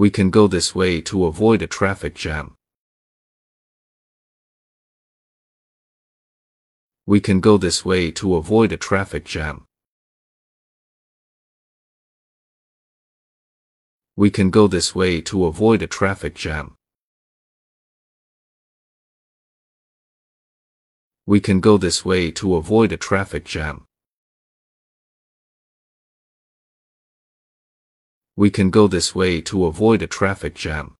We can go this way to avoid a traffic jam. We can go this way to avoid a traffic jam. We can go this way to avoid a traffic jam. We can go this way to avoid a traffic jam. We can go this way to avoid a traffic jam.